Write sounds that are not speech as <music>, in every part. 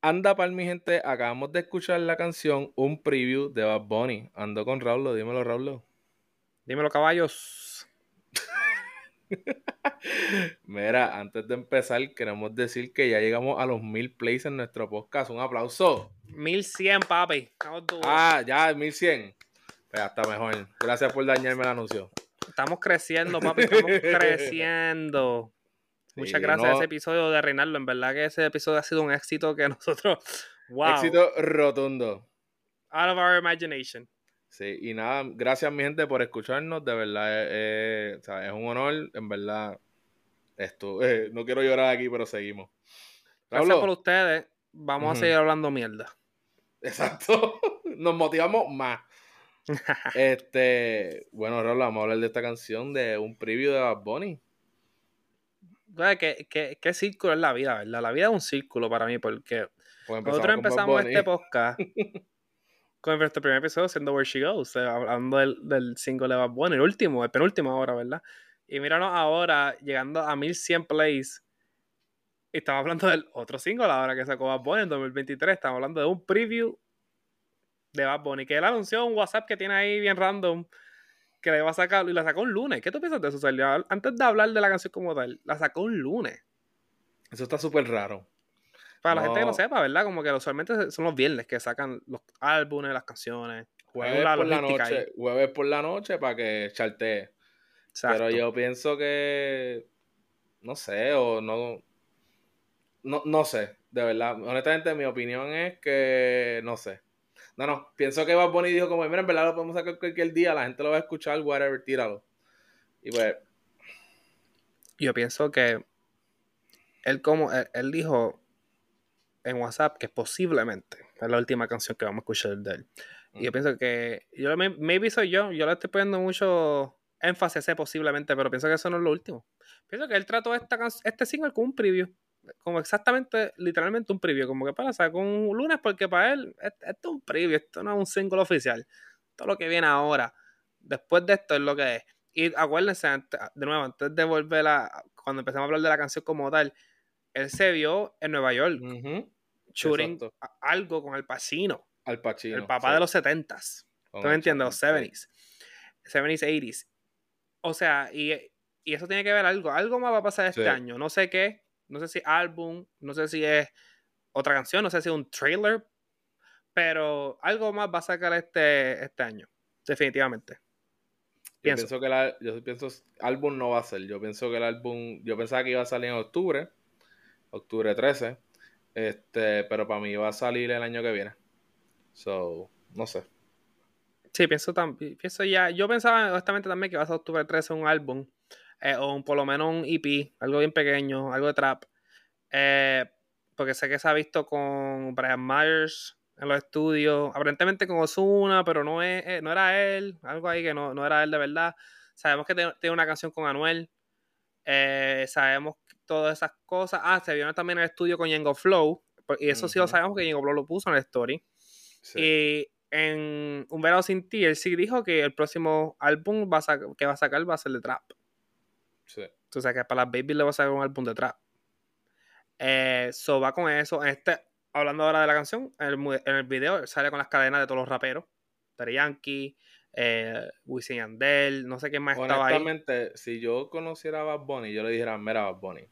Anda para mi gente, acabamos de escuchar la canción, un preview de Bad Bunny. Ando con Raulo, dímelo Raulo. Dímelo caballos. <laughs> Mira, antes de empezar, queremos decir que ya llegamos a los mil plays en nuestro podcast. Un aplauso. 1100, papi. Estamos duros. Ah, ya, 1100. Pues hasta mejor. Gracias por dañarme el anuncio. Estamos creciendo, papi. Estamos <laughs> creciendo. Muchas gracias a ese episodio de Reinaldo. En verdad que ese episodio ha sido un éxito que <laughs> nosotros. ¡Wow! Éxito rotundo. Out of our imagination. Sí, y nada, gracias mi gente por escucharnos. De verdad, eh, eh, o sea, es un honor. En verdad, esto. eh, no quiero llorar aquí, pero seguimos. Gracias por ustedes. Vamos a seguir hablando mierda. Exacto. <laughs> Nos motivamos más. <laughs> Este, bueno, Raúl, vamos a hablar de esta canción de un preview de Bad Bunny. ¿Qué, qué, qué círculo es la vida, verdad? La vida es un círculo para mí porque Pues nosotros empezamos este podcast <laughs> con nuestro primer episodio siendo Where She Goes, eh, hablando del, del single de Bad Bunny, el último, el penúltimo ahora, ¿verdad? Y míranos ahora llegando a 1100 plays y estamos hablando del otro single ahora que sacó Bad Bunny en 2023, estamos hablando de un preview de Bad Bunny, que él anunció un WhatsApp que tiene ahí bien random que le va a sacar y la sacó un lunes. ¿Qué tú piensas de eso, Sergio? Antes de hablar de la canción como tal, la sacó un lunes. Eso está súper raro. Para la gente que no No. sepa, ¿verdad? Como que usualmente son los viernes que sacan los álbumes, las canciones. Jueves la por la ahí. noche, jueves por la noche para que chartee. Exacto. Pero yo pienso que no sé, o no no, no sé, de verdad. Honestamente, mi opinión es que no sé. No, no, pienso que Bad Bunny dijo como, mira, en verdad lo podemos sacar cualquier día, la gente lo va a escuchar, whatever, tíralo. Y pues, Yo pienso que él como él, él dijo en WhatsApp que posiblemente es la última canción que vamos a escuchar de él. Y yo Mm. pienso que yo may- maybe soy yo, yo le estoy poniendo mucho énfasis a ese posiblemente, pero pienso que eso no es lo último. Pienso que él trató esta este single como un preview, como exactamente, literalmente un preview, como que para sacar un lunes porque para él es- esto es un preview, esto no es un single oficial. Todo lo que viene ahora, después de esto es lo que es. Y acuérdense, de nuevo, antes de volver a, cuando empezamos a hablar de la canción como tal, él se vio en Nueva York, shooting a- algo con el Pacino, Al Pacino. el papá sí, de los 70s. con ¿Tú me entiendes? Los Chapo, sí. 70s. 70s, 80s. O sea, y, y eso tiene que ver algo. Algo más va a pasar este Sí. año. No sé qué. No sé si álbum. No sé si es otra canción. No sé si es un trailer. Pero algo más va a sacar este, este año. Definitivamente. Yo Pienso. pienso que el, yo pienso álbum no va a ser. Yo pienso que el álbum, yo pensaba que iba a salir en octubre, octubre 13, este, pero para mí va a salir el año que viene. So, no sé. Sí, pienso también. Pienso ya. Yo pensaba honestamente también que va a ser octubre 13 un álbum. Eh, o un- por lo menos un EP. Algo bien pequeño. Algo de trap. Eh, porque sé que se ha visto con Brian Myers en los estudios. Aparentemente con Ozuna, pero no, es, eh, no era él. Algo ahí que no, no era él de verdad. Sabemos que tiene una canción con Anuel. Eh, sabemos todas esas cosas. Ah, se vio también en el estudio con Yengo Flow. por- Y eso sí lo sabemos que Yengo Flow lo puso en la story. Sí. Y en Un Verano Sin Ti, él sí dijo que el próximo álbum va a que va a sacar va a ser de trap. Sí. O sea, que para las babies le va a sacar un álbum de trap. Eh, so va con eso. Este, hablando ahora de la canción, en el, en el video sale con las cadenas de todos los raperos. Daddy Yankee, eh, Wisin Yandel, no sé quién más estaba ahí. Honestamente, si yo conociera a Bad Bunny, yo le dijera, mira Bad Bunny,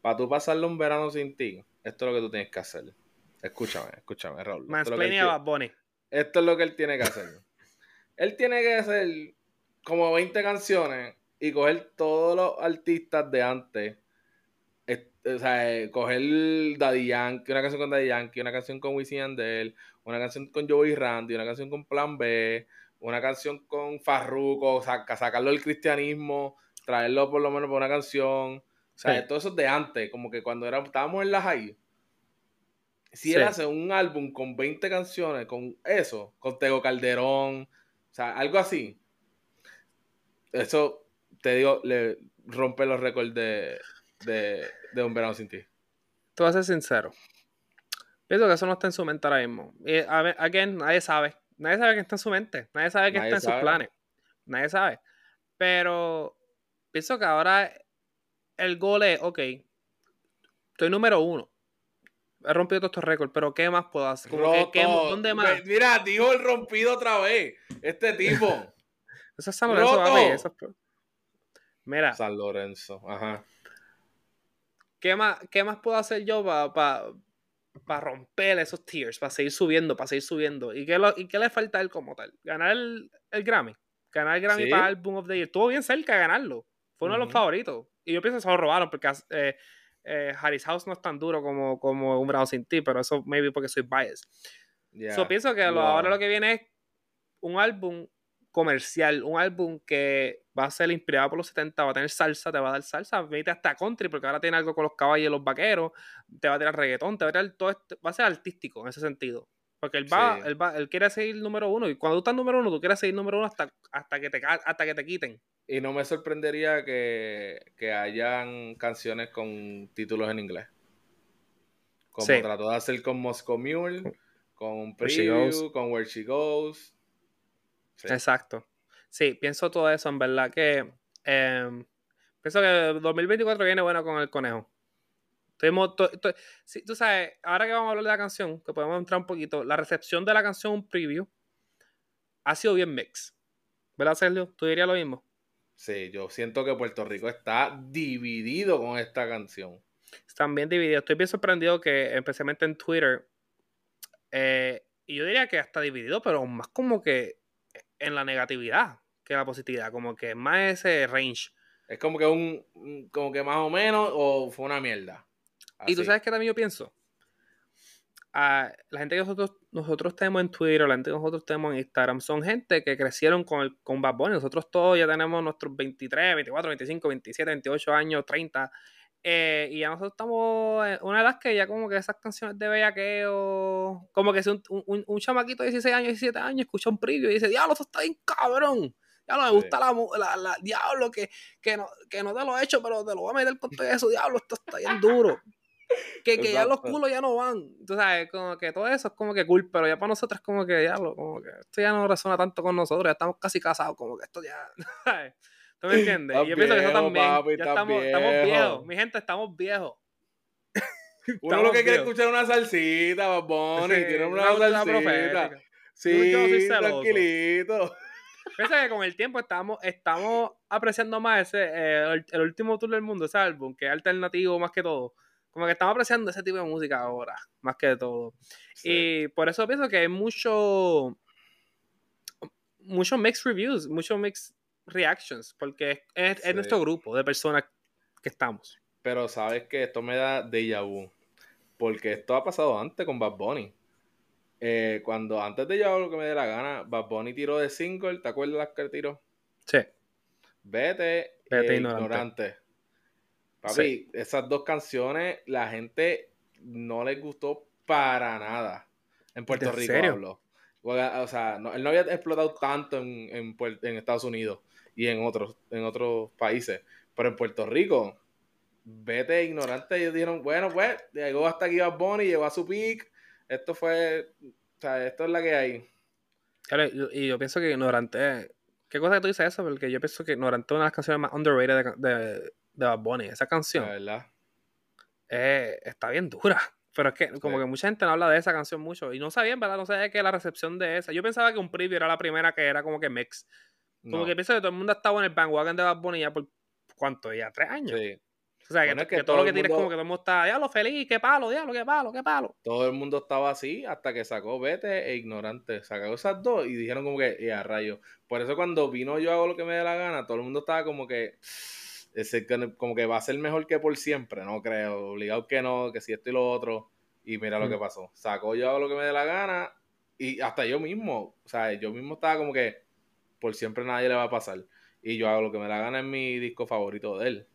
para tú pasarle un verano sin ti, esto es lo que tú tienes que hacer. Escúchame, escúchame, Raúl. Es, Mansplaining a Bad Bunny. esto es lo que él tiene que hacer. él tiene que hacer como 20 canciones y coger todos los artistas de antes. Es- O sea, eh, coger Daddy Yankee, una canción con Daddy Yankee, una canción con Wisin Yandel, una canción con Joey Randy, una canción con Plan B, una canción con Farruko, saca, sacarlo del cristianismo, traerlo por lo menos por una canción. O sea, Sí. todo eso es de antes, como que cuando era, estábamos en la high. Si Sí. él hace un álbum con 20 canciones, con eso, con Tego Calderón, o sea, algo así, eso, te digo, le rompe los récords de, de, de Un Verano Sin Ti. Te voy a ser sincero. Pienso que eso no está en su mente ahora mismo. Y, a again, nadie sabe. Nadie sabe que está en su mente. Nadie sabe que Nadie está en sus planes. Nadie sabe. Pero pienso que ahora el gol es, ok, estoy número uno. he rompido todos estos récords, pero ¿qué más puedo hacer? ¿Dónde más? Mira, dijo el rompido otra vez. Este tipo. <laughs> eso es San Lorenzo, Mira. San Lorenzo, ajá. ¿Qué más, qué más puedo hacer yo para romper esos tiers, para seguir subiendo, para seguir subiendo? ¿Y qué, y qué le falta a él como tal? ¿Ganar el, Grammy? ¿Ganar el Grammy para Album of the Year? Estuvo bien cerca de ganarlo. Fue uno de los favoritos. Y yo pienso que se lo robaron porque eh, eh, Harris House no es tan duro como, como Un Bravo Sin Ti, pero eso maybe porque soy biased. Yo pienso que ahora lo que viene es un álbum comercial, un álbum que va a ser inspirado por los 70, va a tener salsa, te va a dar salsa, vete hasta country, porque ahora tiene algo con los caballos y los vaqueros, te va a tirar reggaetón, te va a tirar todo esto, va a ser artístico en ese sentido. Porque él va, él va, él quiere seguir número uno, y cuando tú estás número uno, tú quieres seguir número uno hasta, hasta, que, te, hasta que te quiten. Y no me sorprendería que, que hayan canciones con títulos en inglés. Como trató de hacer con Moscow Mule, con Preview, con Where She Goes. Exacto. Sí, pienso todo eso, en verdad que... Em, pienso que 2024 viene bueno con el conejo. tú sabes, ahora que vamos a hablar de la canción, que podemos entrar un poquito, la recepción de la canción, un preview, ha sido bien mix. ¿Verdad, Sergio? ¿Tú dirías lo mismo? Sí, yo siento que Puerto Rico está dividido con esta canción. Están bien divididos. Estoy bien sorprendido que, especialmente en Twitter, eh, y yo diría que hasta dividido, pero más como que en la negatividad que la positividad, como que más ese range. Es como que un, como que más o menos, o fue una mierda. Y tú sabes que también yo pienso, la gente que nosotros, nosotros tenemos en Twitter, la gente que nosotros tenemos en Instagram, son gente que crecieron con, el, con Bad Bunny. Nosotros todos ya tenemos nuestros 23, 24, 25, 27, 28 años, 30. Eh, y ya nosotros estamos en una edad que ya como que esas canciones de bellaqueo, como que si un, un, un, chamaquito de 16 años, 17 años escucha un preview y dice, diablo, eso está bien cabrón. Diablo, me gusta la, la, diablo, que, que, no, que no te lo he hecho, pero te lo voy a meter con todo eso, diablo, esto está bien duro. que, que ya los culos ya no van. Tú sabes, como que todo eso es como que cool, pero ya para nosotros es como que diablo, como que esto ya no resuena tanto con nosotros, ya estamos casi casados, como que esto ya, <laughs> ¿sabes? ¿Tú me <laughs> entiendes? y yo pienso que eso también. ya estamos, estamos viejos. Mi gente, estamos viejos. <laughs> Uno lo que quiere escuchar una salsita, babón, tiene una, salsita. Sí, tranquilito. Piensa que con el tiempo estamos, estamos apreciando más ese, eh, el, último tour del mundo, ese álbum, que es alternativo más que todo. Como que estamos apreciando ese tipo de música ahora, más que todo. Y por eso pienso que hay mucho, mucho mixed reviews, mucho mixed reactions, porque es, nuestro grupo de personas que estamos. Pero sabes que esto me da déjà vu, porque esto ha pasado antes con Bad Bunny. Eh, cuando antes de ya lo que me dé la gana, Bad Bunny tiró de single, ¿te acuerdas las que tiró? Sí. Vete, Vete ignorante. Papi, esas dos canciones, la gente no les gustó para nada. En Puerto Rico hablo. O sea, él no había explotado tanto en, en, en Estados Unidos y en otros, en otros países. Pero en Puerto Rico, vete ignorante, ellos dijeron, bueno, pues, llegó hasta aquí Bad Bunny, llegó a su peak, esto fue, o sea, esto es la que hay. Claro, y yo pienso que ignorante, ¿qué cosa que tú dices eso? Porque yo pienso que ignorante es una de las canciones más underrated de, de, de Bad Bunny, esa canción. La verdad. Eh, está bien dura. Pero es que como que mucha gente no habla de esa canción mucho. Y no sabía, ¿verdad? No sabía que la recepción de esa. Yo pensaba que un preview era la primera que era como que mix. Como que pienso que todo el mundo ha estado en el bandwagon de Bad Bunny ya por ¿cuánto? Ya tres años. Sí. O sea, que, todo, lo que tienes como que todo el mundo está, diablo feliz, qué palo, diablo, qué palo, qué palo. Todo el mundo estaba así hasta que sacó Vete e Ignorante. Sacó esas dos y dijeron como que, y a rayo. Por eso cuando vino yo hago lo que me dé la gana, todo el mundo estaba como que, ese, como que va a ser mejor que por siempre, no creo. Obligado que no, que si esto y lo otro. Y mira lo que pasó. Sacó yo hago lo que me dé la gana y hasta yo mismo, o sea, yo mismo estaba como que, por siempre nadie le va a pasar. Y yo hago lo que me la gana en mi disco favorito de él.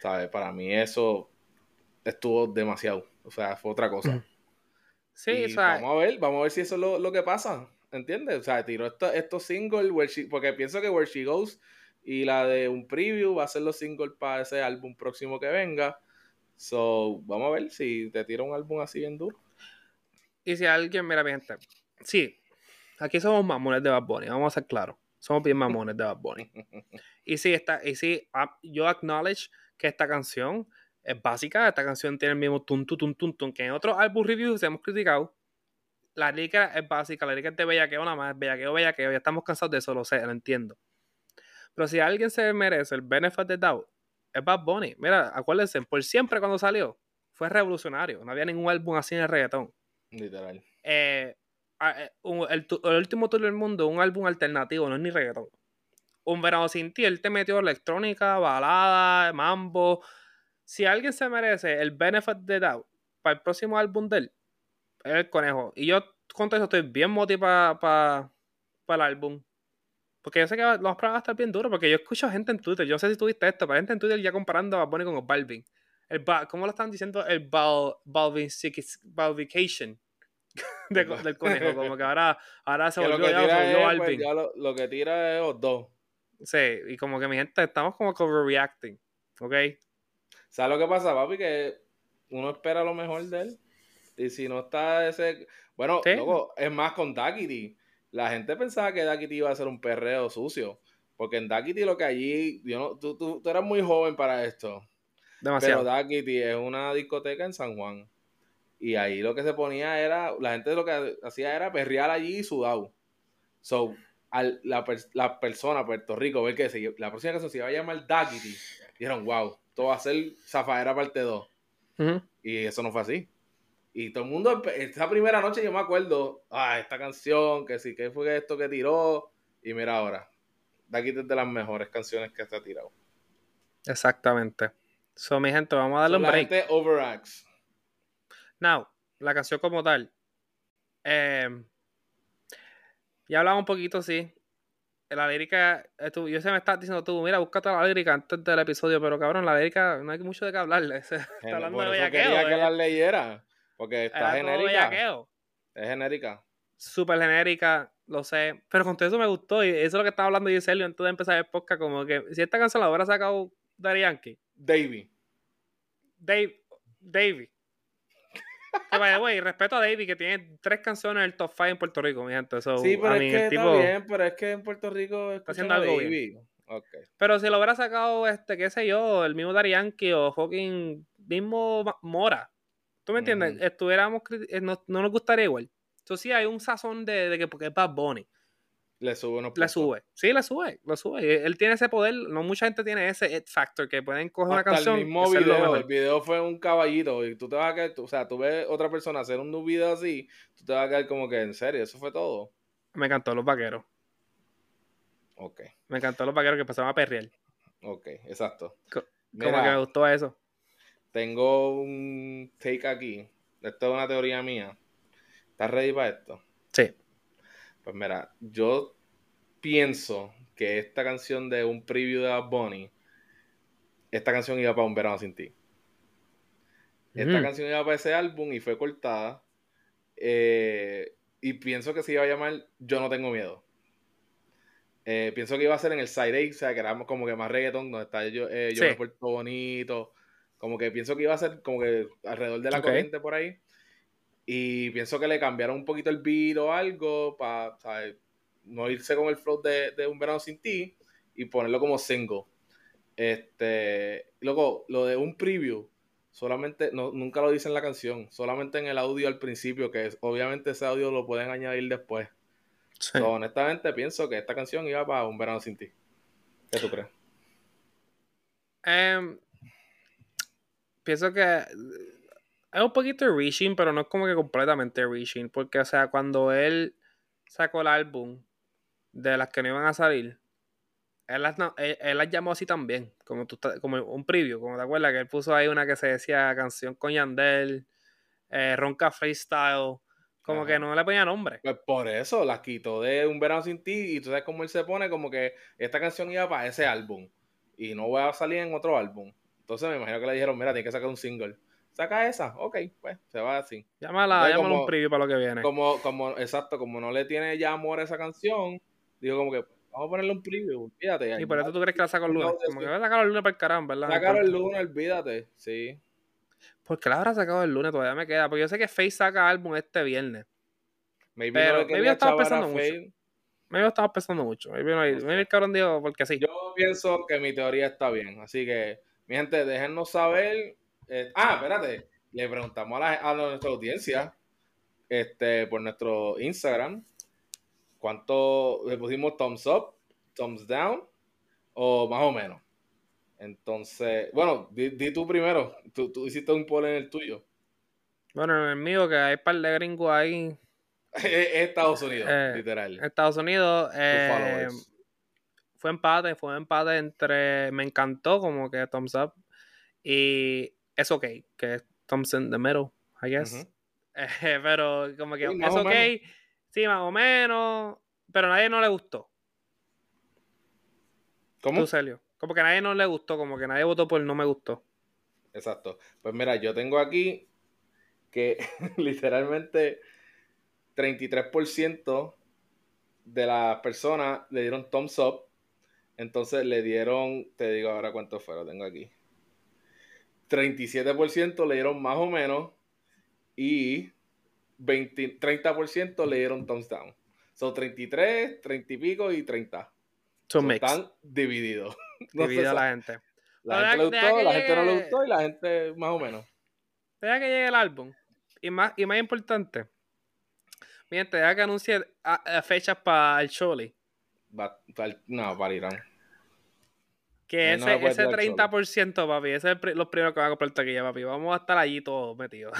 ¿Sabes? Para mí eso estuvo demasiado. O sea, fue otra cosa. Sí, o sea, Vamos a ver, vamos a ver si eso es lo, que pasa. ¿Entiendes? O sea, tiró estos singles, porque pienso que Where She Goes y la de un preview va a ser los singles para ese álbum próximo que venga. So, vamos a ver si te tira un álbum así en duro. Y si alguien, mira, mi gente, sí, aquí somos mamones de Bad Bunny, vamos a ser claros. Somos bien <laughs> mamones de Bad Bunny. Y sí, está, y sí, yo acknowledge que esta canción es básica. Esta canción tiene el mismo tun, tun, tun, tun que en otros álbum reviews hemos criticado. La lírica es básica, la lírica es de bellaqueo nada más, bellaqueo, bellaqueo. Ya estamos cansados de eso, lo sé, lo entiendo. Pero si alguien se merece el benefit de doubt, es Bad Bunny. Mira, acuérdense, por siempre cuando salió, fue revolucionario. No había ningún álbum así en el reggaetón. Literal. Eh, el, el, último tour del mundo, un álbum alternativo, no es ni reggaetón. Un verano sin ti, él te metió electrónica, balada, mambo. Si alguien se merece el benefit de doubt para el próximo álbum de él, es el conejo. Y yo con eso estoy bien motivado para el álbum. Porque yo sé que los pruebas a estar bien duro, porque yo escucho gente en Twitter, yo sé si tuviste esto, pero gente en Twitter ya comparando a Bunny con Balvin. El ¿Cómo lo están diciendo? El Bal, Balvin Balvication <laughs> <laughs> del conejo, como que ahora, ahora se volvió, ya, volvió Balvin. Pues, lo, lo, que tira es los dos. Sí, y como que mi gente, estamos como overreacting, ¿ok? ¿Sabes lo que pasa, papi? Que uno espera lo mejor de él. Y si no está ese... Bueno, luego, es más con Duckity la gente pensaba que Duckity iba a ser un perreo sucio. Porque en Duckity lo que allí, yo no, tú, tú, eras muy joven para esto. Demasiado. Pero Duckity es una discoteca en San Juan. Y ahí lo que se ponía era, la gente lo que hacía era perrear allí y sudado. So, al, la, la, persona, Puerto Rico, ver que se, la próxima canción se iba a llamar Duckity. Dijeron, wow, todo va a ser Zafaera parte 2. Y eso no fue así. Y todo el mundo, esa primera noche yo me acuerdo, ah, esta canción, que sí, que fue esto que tiró. Y mira ahora, de aquí de las mejores canciones que se ha tirado. Exactamente. So, mi gente, vamos a darle un break. Gente overacts. Now, la canción como tal. Eh, ya hablaba un poquito, sí. La lírica, eh, yo se me está diciendo tú, mira, búscate la lírica antes del episodio, pero cabrón, la lírica no hay mucho de qué hablarle. <laughs> Está hablando de bellaqueo. Quería que la leyera. Porque está genérica. Es genérica. Súper genérica, lo sé. Pero con todo eso me gustó. Y eso es lo que estaba hablando Giselio antes de empezar el podcast. Como que si esta canción la hubiera sacado Daddy Yankee. Davey. Dave. Davey. Que vaya, güey, respeto a Davey que tiene tres canciones en el top 5 en Puerto Rico, mi gente. sí, pero es que está bien, pero es que en Puerto Rico está haciendo algo bien. Pero si lo hubiera sacado, este, qué sé yo, el mismo Yankee o fucking mismo Mora, ¿Tú me entiendes? Estuviéramos, eh, no, nos gustaría igual. Entonces sí hay un sazón de, de que porque es Bad Bunny. Le sube unos Le sube. Sí, le sube, lo sube. Él tiene ese poder. No mucha gente tiene ese factor que pueden coger una canción. El mismo video, el video fue un caballito y tú te vas a quedar, o sea, tú ves otra persona hacer un video así, tú te vas a quedar como que en serio, eso fue todo. Me encantó los vaqueros. Ok. Me encantó los vaqueros que pasaban a perrear. Ok, exacto. como que me gustó eso. Tengo un take aquí. Esto es una teoría mía. ¿Estás ready para esto? Sí. Pues mira, yo pienso que esta canción de un preview de Bad Bunny, esta canción iba para un verano sin ti. Esta canción iba para ese álbum y fue cortada. Eh, y pienso que se iba a llamar Yo no tengo miedo. Eh, pienso que iba a ser en el side A, o sea, que era como que más reggaeton, donde está yo, eh, yo me puerto bonito. Como que pienso que iba a ser como que alrededor de la corriente por ahí. Y pienso que le cambiaron un poquito el beat o algo para no irse con el flow de, de, Un Verano Sin Ti y ponerlo como single. Este, luego, lo de un preview, solamente, no, nunca lo dice en la canción, solamente en el audio al principio, que obviamente ese audio lo pueden añadir después. honestamente, pienso que esta canción iba para Un Verano Sin Ti. ¿Qué tú crees? Um, pienso que es un poquito reaching, pero no es como que completamente reaching. Porque, o sea, cuando él sacó el álbum de las que no iban a salir, él las, él, las llamó así también, como, tú, como un preview, como te acuerdas que él puso ahí una que se decía canción con Yandel, eh, Ronca Freestyle, como que no le ponía nombre. Pues por eso las quitó de Un Verano Sin Ti y tú sabes cómo él se pone, como que esta canción iba para ese álbum y no voy a salir en otro álbum. Entonces me imagino que le dijeron, mira, tiene que sacar un single. Saca esa, ok, pues se va así. Llámala, llámala un preview para lo que viene. Como, como, exacto, como no le tiene ya amor a esa canción, digo como que vamos a ponerle un preview, olvídate. Y por eso tú crees que la saco el lunes. como que va a sacar el lunes para el caramba, ¿verdad? Sacar el lunes, olvídate, sí. ¿Por qué la habrá sacado el lunes? Todavía me queda. Porque yo sé que Face saca álbum este viernes. Maybe pero no maybe estaba pensando mucho. Maybe estaba pensando mucho. Maybe, no, maybe el cabrón dijo porque sí. Yo pienso que mi teoría está bien. Así que mi gente, déjennos saber Eh, ah, espérate. Le preguntamos a, la, a nuestra audiencia este, por nuestro Instagram cuánto le pusimos thumbs up, thumbs down o más o menos. Entonces, bueno, di, tú primero. Tú, tú, hiciste un poll en el tuyo. Bueno, en el mío, que hay un par de gringos ahí. <laughs> Estados Unidos, eh, literal. Estados Unidos. Eh, fue empate, fue empate entre. Me encantó, como que thumbs up. Y es ok, que es thumbs in the middle, I guess. <laughs> pero como que es ok. Sí, más o menos. Pero a nadie no le gustó. ¿Cómo? Tú. Como que a nadie no le gustó, como que nadie votó por no me gustó. Exacto. Pues mira, yo tengo aquí que <laughs> literalmente 33% de las personas le dieron thumbs up. Entonces le dieron, te digo ahora cuánto fue, lo tengo aquí. 37% le dieron más o menos y 20, 30% le dieron thumbs down. Son 33, 30 y pico y 30. Son están divididos. <laughs> Dividido a la gente. La gente le gustó, la gente no le gustó y la gente más o menos. Deja que llegue el álbum. Y más, y más importante, miren, deja que anuncie fechas para el Choli. no, para Irán. Que ese, ese 30%, papi, ese es los primeros que van a comprar taquilla, papi. Vamos a estar allí todos metidos.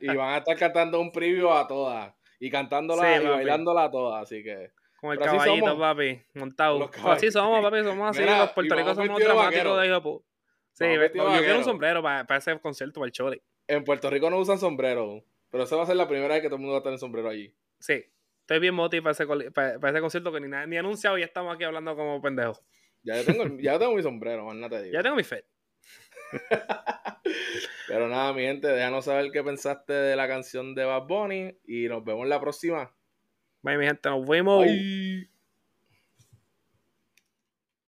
y van a estar cantando un preview a todas. Y cantándola y bailándola a todas, así que... Con el caballito, papi, montado. Así somos, papi, somos así. los Puerto Rico somos dramáticos de hijo. Sí, yo quiero un sombrero para, para ese concierto, para el chole. En Puerto Rico no usan sombrero, pero esa va a ser la primera vez que todo el mundo va a tener sombrero allí. Sí, estoy bien motivado para ese, para, ese concierto que ni, ni anunciado y ya estamos aquí hablando como pendejos. Ya tengo, ya tengo mi sombrero, más nada te digo. Ya tengo mi fe. <laughs> Pero nada, mi gente, déjanos saber qué pensaste de la canción de Bad Bunny y nos vemos la próxima. Bye, mi gente, nos vemos.